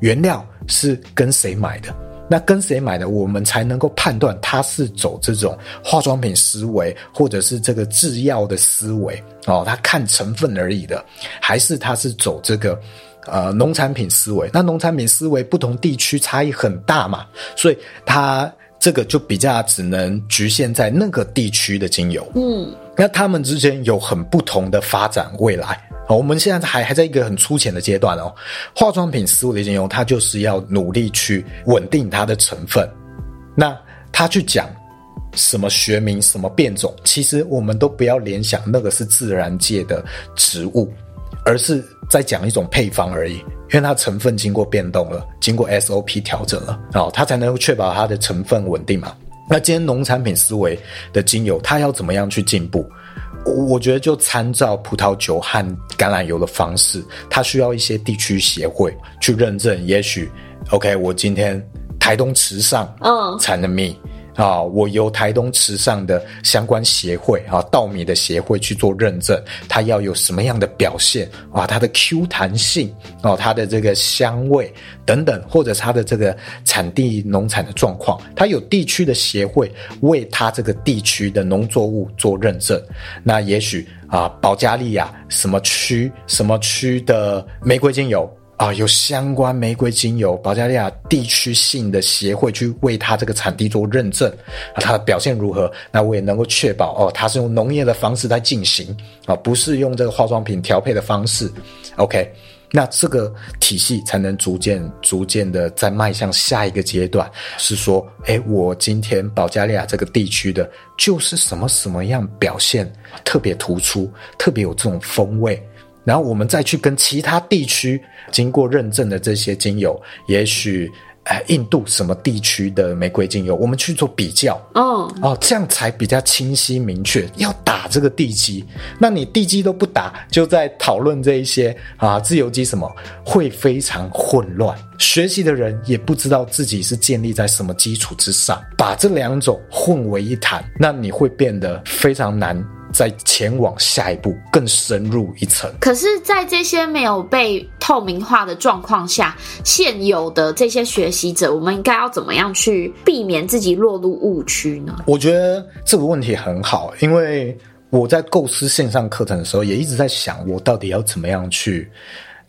原料是跟谁买的。那跟谁买的，我们才能够判断他是走这种化妆品思维，或者是这个制药的思维哦，他看成分而已的，还是他是走这个呃农产品思维？那农产品思维不同地区差异很大嘛，所以它这个就比较只能局限在那个地区的精油。嗯，那他们之间有很不同的发展未来。我们现在还还在一个很粗浅的阶段哦，化妆品思维的精油，它就是要努力去稳定它的成分。那他去讲什么学名、什么变种，其实我们都不要联想那个是自然界的植物，而是在讲一种配方而已，因为它成分经过变动了，经过 SOP 调整了，哦，它才能够确保它的成分稳定嘛。那今天农产品思维的精油，它要怎么样去进步？我觉得就参照葡萄酒和橄榄油的方式，它需要一些地区协会去认证。也许，OK，我今天台东池上嗯产的蜜。啊，我由台东池上的相关协会啊，稻米的协会去做认证，它要有什么样的表现啊？它的 Q 弹性哦，它的这个香味等等，或者它的这个产地农产的状况，它有地区的协会为它这个地区的农作物做认证。那也许啊，保加利亚什么区什么区的玫瑰精油。啊，有相关玫瑰精油保加利亚地区性的协会去为它这个产地做认证，啊，它的表现如何？那我也能够确保哦，它是用农业的方式在进行，啊，不是用这个化妆品调配的方式。OK，那这个体系才能逐渐、逐渐的再迈向下一个阶段，是说，哎，我今天保加利亚这个地区的，就是什么什么样表现特别突出，特别有这种风味。然后我们再去跟其他地区经过认证的这些精油，也许，哎，印度什么地区的玫瑰精油，我们去做比较，哦哦，这样才比较清晰明确。要打这个地基，那你地基都不打，就在讨论这一些啊，自由基什么，会非常混乱。学习的人也不知道自己是建立在什么基础之上，把这两种混为一谈，那你会变得非常难。再前往下一步，更深入一层。可是，在这些没有被透明化的状况下，现有的这些学习者，我们应该要怎么样去避免自己落入误区呢？我觉得这个问题很好，因为我在构思线上课程的时候，也一直在想，我到底要怎么样去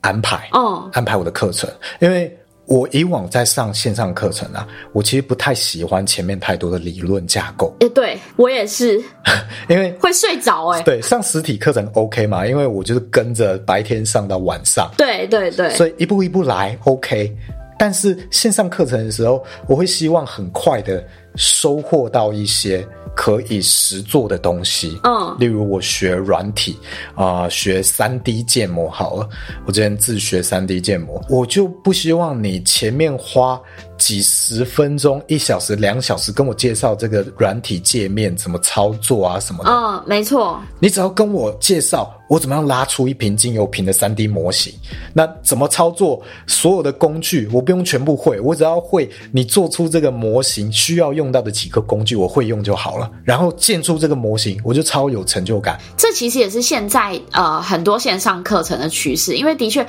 安排，嗯，安排我的课程，因为。我以往在上线上课程啊，我其实不太喜欢前面太多的理论架构。诶，对我也是，因为会睡着诶。对，上实体课程 OK 嘛？因为我就是跟着白天上到晚上。对对对，所以一步一步来 OK。但是线上课程的时候，我会希望很快的收获到一些。可以实做的东西，嗯，例如我学软体啊、呃，学三 D 建模好了。我之前自学三 D 建模，我就不希望你前面花几十分钟、一小时、两小时跟我介绍这个软体界面怎么操作啊什么的。嗯，没错。你只要跟我介绍我怎么样拉出一瓶精油瓶的三 D 模型，那怎么操作所有的工具，我不用全部会，我只要会你做出这个模型需要用到的几个工具，我会用就好了。然后建出这个模型，我就超有成就感。这其实也是现在呃很多线上课程的趋势，因为的确，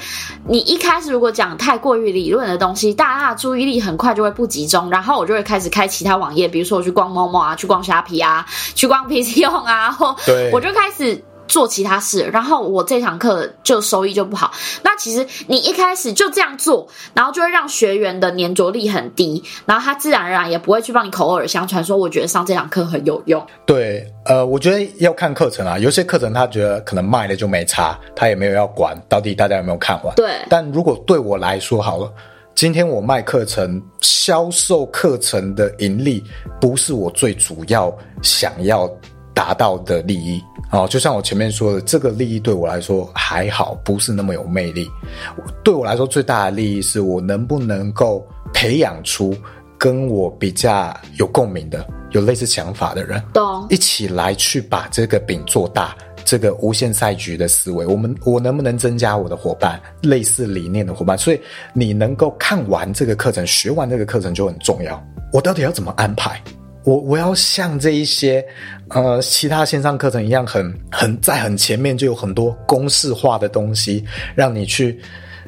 你一开始如果讲太过于理论的东西，大家的注意力很快就会不集中，然后我就会开始开其他网页，比如说我去逛某某啊，去逛虾皮啊，去逛 PC 用啊，或对，我就开始。做其他事，然后我这堂课就收益就不好。那其实你一开始就这样做，然后就会让学员的粘着力很低，然后他自然而然也不会去帮你口耳相传说，我觉得上这堂课很有用。对，呃，我觉得要看课程啊，有些课程他觉得可能卖了就没差，他也没有要管到底大家有没有看完。对，但如果对我来说好了，今天我卖课程、销售课程的盈利，不是我最主要想要达到的利益。哦，就像我前面说的，这个利益对我来说还好，不是那么有魅力。对我来说，最大的利益是我能不能够培养出跟我比较有共鸣的、有类似想法的人，懂，一起来去把这个饼做大，这个无限赛局的思维，我们我能不能增加我的伙伴，类似理念的伙伴？所以你能够看完这个课程，学完这个课程就很重要。我到底要怎么安排？我我要像这一些呃其他线上课程一样很，很在很前面就有很多公式化的东西，让你去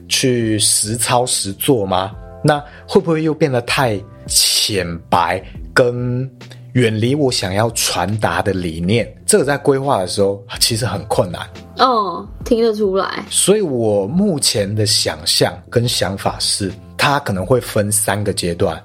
去实操实做吗？那会不会又变得太浅白，跟远离我想要传达的理念？这个在规划的时候其实很困难。哦，听得出来。所以我目前的想象跟想法是，它可能会分三个阶段。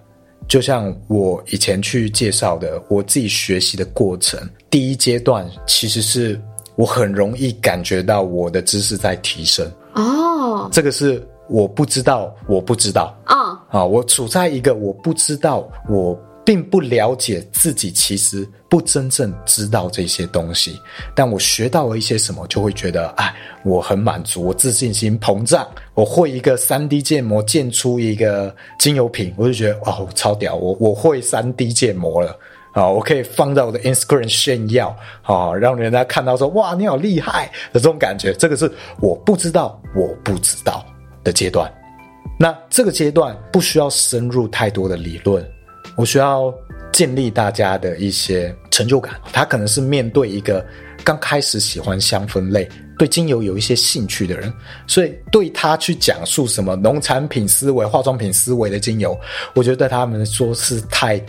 就像我以前去介绍的，我自己学习的过程，第一阶段其实是我很容易感觉到我的知识在提升。哦，这个是我不知道，我不知道。哦，啊，我处在一个我不知道我。并不了解自己，其实不真正知道这些东西。但我学到了一些什么，就会觉得，哎，我很满足，我自信心膨胀。我会一个 3D 建模建出一个精油品，我就觉得，哦，超屌！我我会 3D 建模了啊！我可以放在我的 Instagram 炫耀啊，让人家看到说，哇，你好厉害的这种感觉。这个是我不知道，我不知道的阶段。那这个阶段不需要深入太多的理论。我需要建立大家的一些成就感。他可能是面对一个刚开始喜欢香氛类、对精油有一些兴趣的人，所以对他去讲述什么农产品思维、化妆品思维的精油，我觉得对他们说是太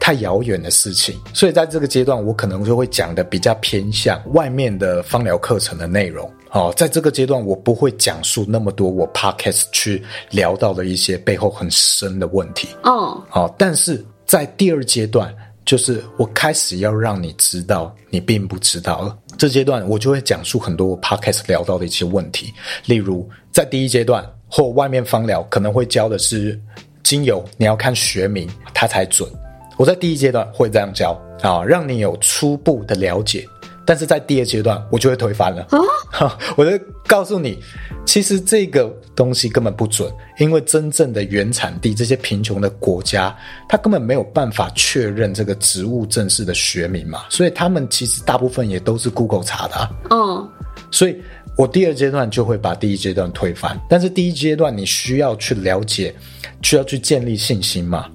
太遥远的事情。所以在这个阶段，我可能就会讲的比较偏向外面的芳疗课程的内容。哦，在这个阶段，我不会讲述那么多我 podcast 去聊到的一些背后很深的问题。哦，哦，但是。在第二阶段，就是我开始要让你知道你并不知道了。这阶段我就会讲述很多我 podcast 聊到的一些问题，例如在第一阶段或外面方疗可能会教的是精油，你要看学名它才准。我在第一阶段会这样教啊，让你有初步的了解。但是在第二阶段，我就会推翻了。啊，我就告诉你，其实这个东西根本不准，因为真正的原产地这些贫穷的国家，他根本没有办法确认这个植物正式的学名嘛，所以他们其实大部分也都是 Google 查的啊。嗯，所以我第二阶段就会把第一阶段推翻，但是第一阶段你需要去了解，需要去建立信心嘛。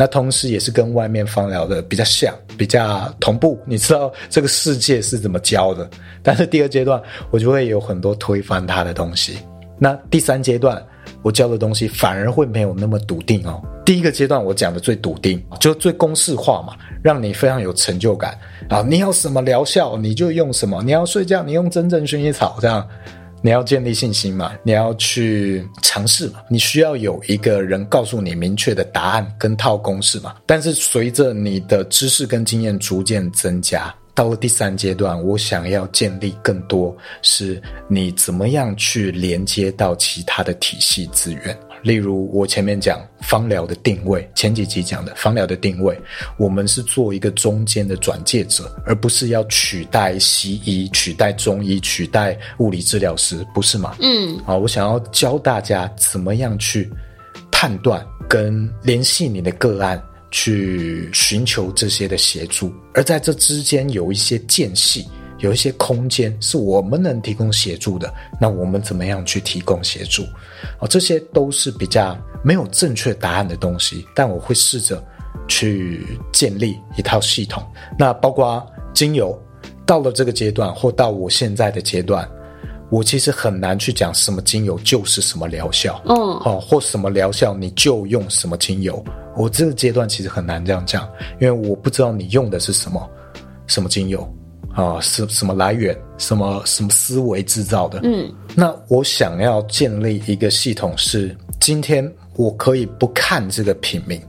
那同时也是跟外面芳疗的比较像，比较同步。你知道这个世界是怎么教的，但是第二阶段我就会有很多推翻它的东西。那第三阶段我教的东西反而会没有那么笃定哦。第一个阶段我讲的最笃定，就最公式化嘛，让你非常有成就感啊！你要什么疗效你就用什么，你要睡觉你用真正薰衣草这样。你要建立信心嘛？你要去尝试嘛？你需要有一个人告诉你明确的答案跟套公式嘛？但是随着你的知识跟经验逐渐增加，到了第三阶段，我想要建立更多是你怎么样去连接到其他的体系资源。例如，我前面讲芳疗的定位，前几集讲的芳疗的定位，我们是做一个中间的转介者，而不是要取代西医、取代中医、取代物理治疗师，不是吗？嗯，好，我想要教大家怎么样去判断跟联系你的个案，去寻求这些的协助，而在这之间有一些间隙。有一些空间是我们能提供协助的，那我们怎么样去提供协助？哦，这些都是比较没有正确答案的东西，但我会试着去建立一套系统。那包括精油，到了这个阶段或到我现在的阶段，我其实很难去讲什么精油就是什么疗效，嗯，哦，或什么疗效你就用什么精油。我这个阶段其实很难这样讲，因为我不知道你用的是什么什么精油。啊，是什么来源？什么什么思维制造的？嗯，那我想要建立一个系统是，是今天我可以不看这个品名，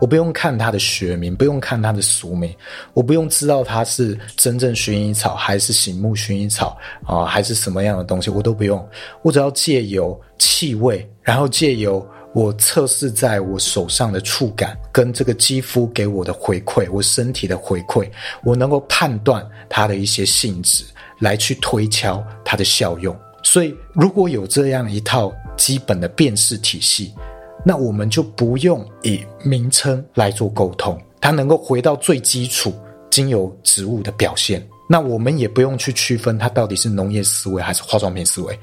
我不用看它的学名，不用看它的俗名，我不用知道它是真正薰衣草还是醒目薰衣草啊，还是什么样的东西，我都不用，我只要借由气味，然后借由。我测试在我手上的触感，跟这个肌肤给我的回馈，我身体的回馈，我能够判断它的一些性质，来去推敲它的效用。所以，如果有这样一套基本的辨识体系，那我们就不用以名称来做沟通，它能够回到最基础。精油植物的表现。那我们也不用去区分它到底是农业思维还是化妆品思维，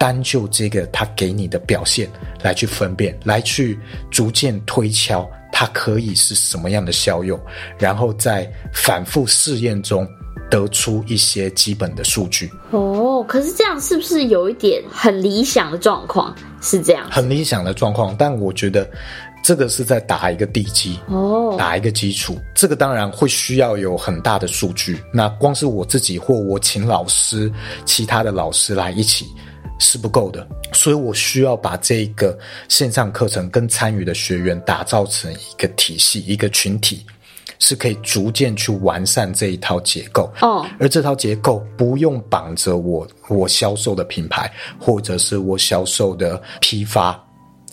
单就这个它给你的表现来去分辨，来去逐渐推敲它可以是什么样的效用，然后在反复试验中得出一些基本的数据。哦，可是这样是不是有一点很理想的状况？是这样，很理想的状况，但我觉得。这个是在打一个地基哦，打一个基础。这个当然会需要有很大的数据。那光是我自己或我请老师、其他的老师来一起是不够的，所以我需要把这个线上课程跟参与的学员打造成一个体系、一个群体，是可以逐渐去完善这一套结构哦。而这套结构不用绑着我我销售的品牌，或者是我销售的批发。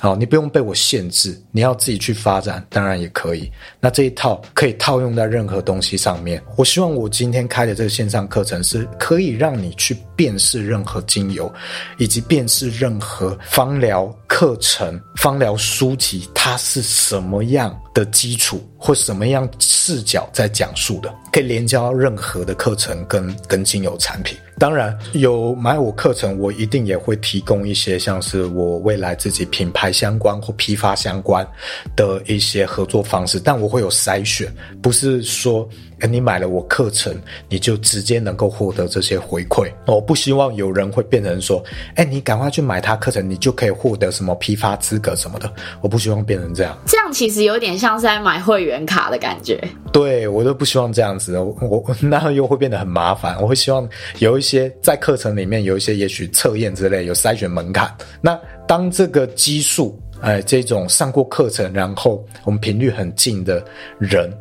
好，你不用被我限制，你要自己去发展，当然也可以。那这一套可以套用在任何东西上面。我希望我今天开的这个线上课程是可以让你去辨识任何精油，以及辨识任何芳疗课程、芳疗书籍，它是什么样的基础或什么样视角在讲述的，可以连接到任何的课程跟跟精油产品。当然，有买我课程，我一定也会提供一些像是我未来自己品牌相关或批发相关的一些合作方式，但我会有筛选，不是说。你买了我课程，你就直接能够获得这些回馈。我不希望有人会变成说，哎，你赶快去买他课程，你就可以获得什么批发资格什么的。我不希望变成这样。这样其实有点像是在买会员卡的感觉。对，我都不希望这样子，我，我 那又会变得很麻烦。我会希望有一些在课程里面有一些也许测验之类有筛选门槛。那当这个基数，哎，这种上过课程，然后我们频率很近的人。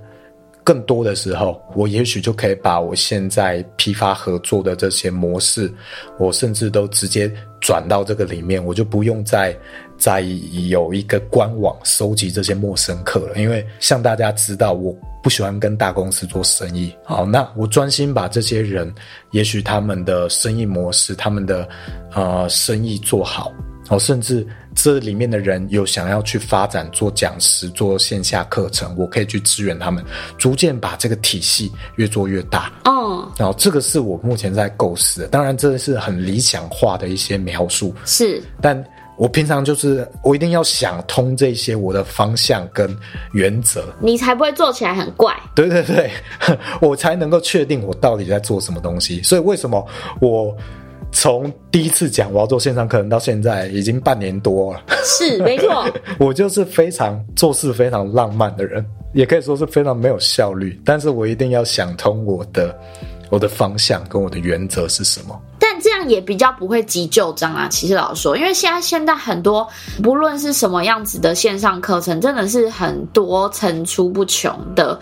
更多的时候，我也许就可以把我现在批发合作的这些模式，我甚至都直接转到这个里面，我就不用再再有一个官网收集这些陌生客了。因为像大家知道，我不喜欢跟大公司做生意。好，那我专心把这些人，也许他们的生意模式，他们的呃生意做好。哦，甚至这里面的人有想要去发展做讲师、做线下课程，我可以去支援他们，逐渐把这个体系越做越大。哦，然后这个是我目前在构思的，当然这是很理想化的一些描述。是，但我平常就是我一定要想通这些我的方向跟原则，你才不会做起来很怪。对对对，我才能够确定我到底在做什么东西。所以为什么我？从第一次讲我要做线上课程到现在已经半年多了，是没错。我就是非常做事非常浪漫的人，也可以说是非常没有效率。但是我一定要想通我的我的方向跟我的原则是什么。但这样也比较不会急就章啊。其实老实说，因为现在现在很多不论是什么样子的线上课程，真的是很多层出不穷的，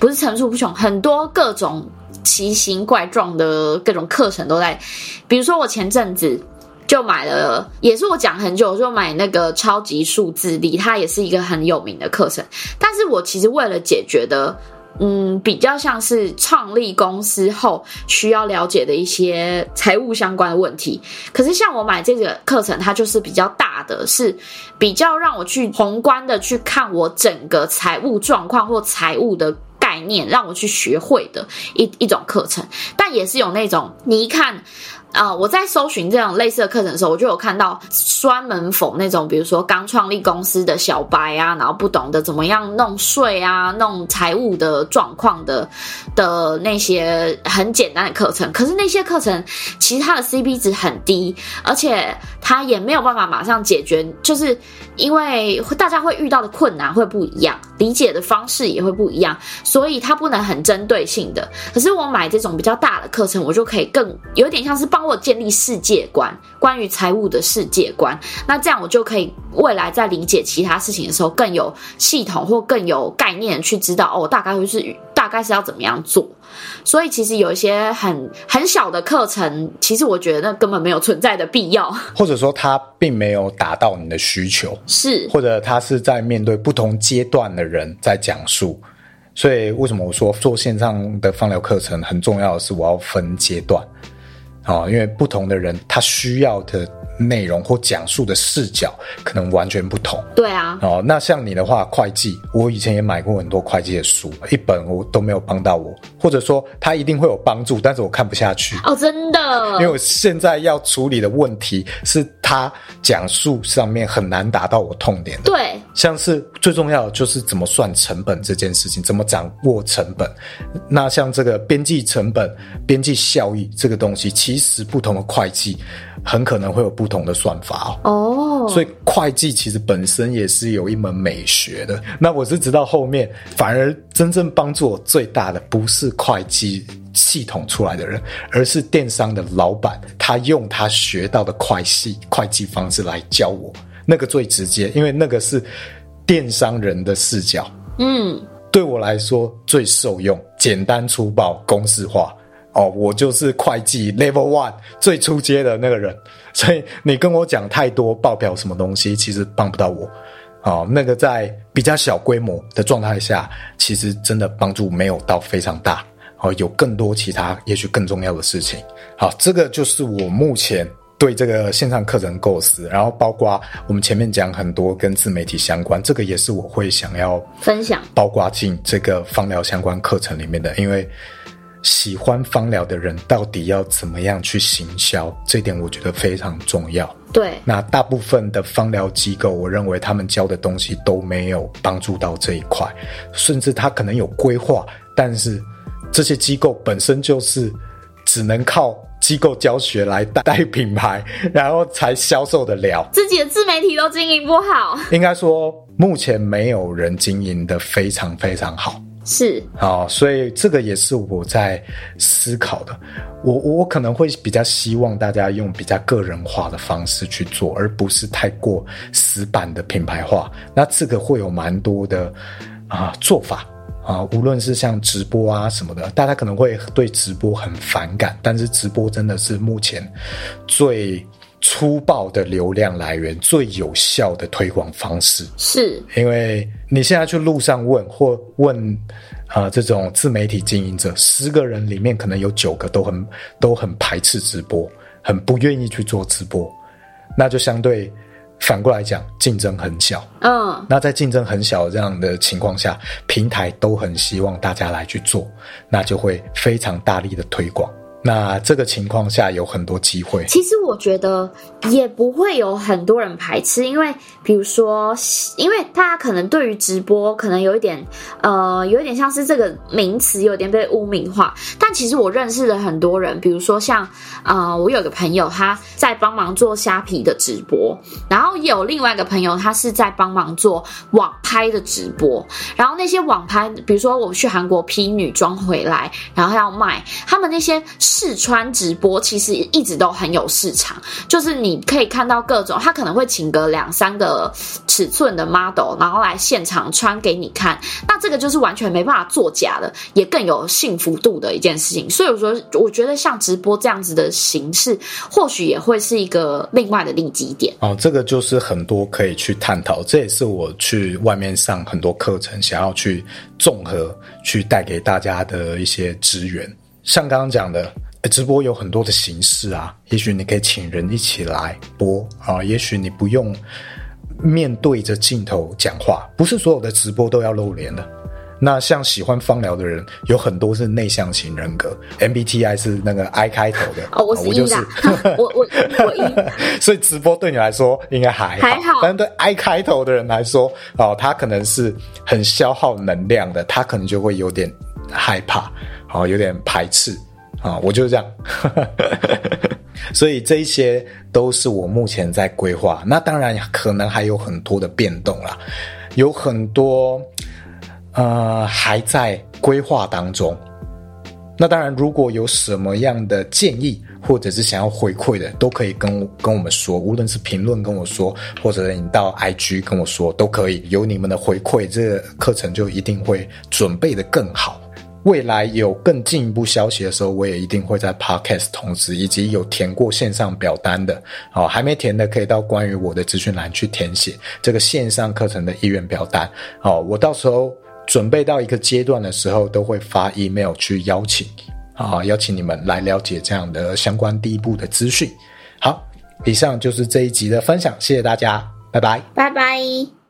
不是层出不穷，很多各种。奇形怪状的各种课程都在，比如说我前阵子就买了，也是我讲很久，就买那个超级数字力，它也是一个很有名的课程。但是我其实为了解决的，嗯，比较像是创立公司后需要了解的一些财务相关的问题。可是像我买这个课程，它就是比较大的，是比较让我去宏观的去看我整个财务状况或财务的。概念让我去学会的一一种课程，但也是有那种你一看。啊、我在搜寻这种类似的课程的时候，我就有看到专门 for 那种，比如说刚创立公司的小白啊，然后不懂得怎么样弄税啊、弄财务的状况的的那些很简单的课程。可是那些课程其实它的 CP 值很低，而且它也没有办法马上解决，就是因为大家会遇到的困难会不一样，理解的方式也会不一样，所以它不能很针对性的。可是我买这种比较大的课程，我就可以更有点像是帮。帮我建立世界观，关于财务的世界观，那这样我就可以未来在理解其他事情的时候更有系统或更有概念去知道哦，大概会是大概是要怎么样做。所以其实有一些很很小的课程，其实我觉得那根本没有存在的必要，或者说它并没有达到你的需求，是或者它是在面对不同阶段的人在讲述。所以为什么我说做线上的放疗课程很重要的是我要分阶段。啊，因为不同的人他需要的内容或讲述的视角可能完全不同。对啊，哦，那像你的话，会计，我以前也买过很多会计的书，一本我都没有帮到我，或者说他一定会有帮助，但是我看不下去。哦，真的，因为我现在要处理的问题是他讲述上面很难达到我痛点的。对，像是最重要的就是怎么算成本这件事情，怎么掌握成本。那像这个边际成本、边际效益这个东西，其实不同的会计很可能会有不同的算法哦。哦，所以会计其实本身也是有一门美学的。那我是直到后面，反而真正帮助我最大的不是会计系统出来的人，而是电商的老板，他用他学到的会计会计方式来教我，那个最直接，因为那个是电商人的视角。嗯。对我来说最受用，简单粗暴，公式化。哦，我就是会计 Level One 最初阶的那个人，所以你跟我讲太多报表什么东西，其实帮不到我。哦，那个在比较小规模的状态下，其实真的帮助没有到非常大。哦，有更多其他也许更重要的事情。好，这个就是我目前。对这个线上课程构思，然后包括我们前面讲很多跟自媒体相关，这个也是我会想要分享，包括进这个芳疗相关课程里面的。因为喜欢芳疗的人到底要怎么样去行销，这点我觉得非常重要。对，那大部分的芳疗机构，我认为他们教的东西都没有帮助到这一块，甚至他可能有规划，但是这些机构本身就是只能靠。机构教学来带带品牌，然后才销售得了。自己的自媒体都经营不好，应该说目前没有人经营的非常非常好。是，好，所以这个也是我在思考的。我我可能会比较希望大家用比较个人化的方式去做，而不是太过死板的品牌化。那这个会有蛮多的啊做法。啊，无论是像直播啊什么的，大家可能会对直播很反感，但是直播真的是目前最粗暴的流量来源，最有效的推广方式。是，因为你现在去路上问或问啊、呃，这种自媒体经营者，十个人里面可能有九个都很都很排斥直播，很不愿意去做直播，那就相对。反过来讲，竞争很小。嗯，那在竞争很小这样的情况下，平台都很希望大家来去做，那就会非常大力的推广。那这个情况下有很多机会。其实我觉得也不会有很多人排斥，因为比如说，因为大家可能对于直播可能有一点，呃，有一点像是这个名词有点被污名化。但其实我认识的很多人，比如说像，呃，我有个朋友他在帮忙做虾皮的直播，然后有另外一个朋友他是在帮忙做网拍的直播。然后那些网拍，比如说我去韩国批女装回来，然后要卖，他们那些。试穿直播其实一直都很有市场，就是你可以看到各种，他可能会请个两三个尺寸的 model，然后来现场穿给你看。那这个就是完全没办法作假的，也更有幸福度的一件事情。所以我说，我觉得像直播这样子的形式，或许也会是一个另外的利基点。哦，这个就是很多可以去探讨，这也是我去外面上很多课程，想要去综合去带给大家的一些资源。像刚刚讲的，直播有很多的形式啊，也许你可以请人一起来播啊，也许你不用面对着镜头讲话，不是所有的直播都要露脸的。那像喜欢芳疗的人，有很多是内向型人格，MBTI 是那个 I 开头的哦，我是 E 的，我 我我 E，所以直播对你来说应该还好，还好，但是对 I 开头的人来说，哦，他可能是很消耗能量的，他可能就会有点害怕。好，有点排斥啊，我就是这样，所以这一些都是我目前在规划。那当然可能还有很多的变动啦，有很多呃还在规划当中。那当然，如果有什么样的建议或者是想要回馈的，都可以跟跟我们说，无论是评论跟我说，或者你到 IG 跟我说都可以。有你们的回馈，这个课程就一定会准备的更好。未来有更进一步消息的时候，我也一定会在 Podcast 通知，以及有填过线上表单的，好，还没填的可以到关于我的资讯栏去填写这个线上课程的意愿表单。好，我到时候准备到一个阶段的时候，都会发 email 去邀请，啊，邀请你们来了解这样的相关第一步的资讯。好，以上就是这一集的分享，谢谢大家，拜拜，拜拜。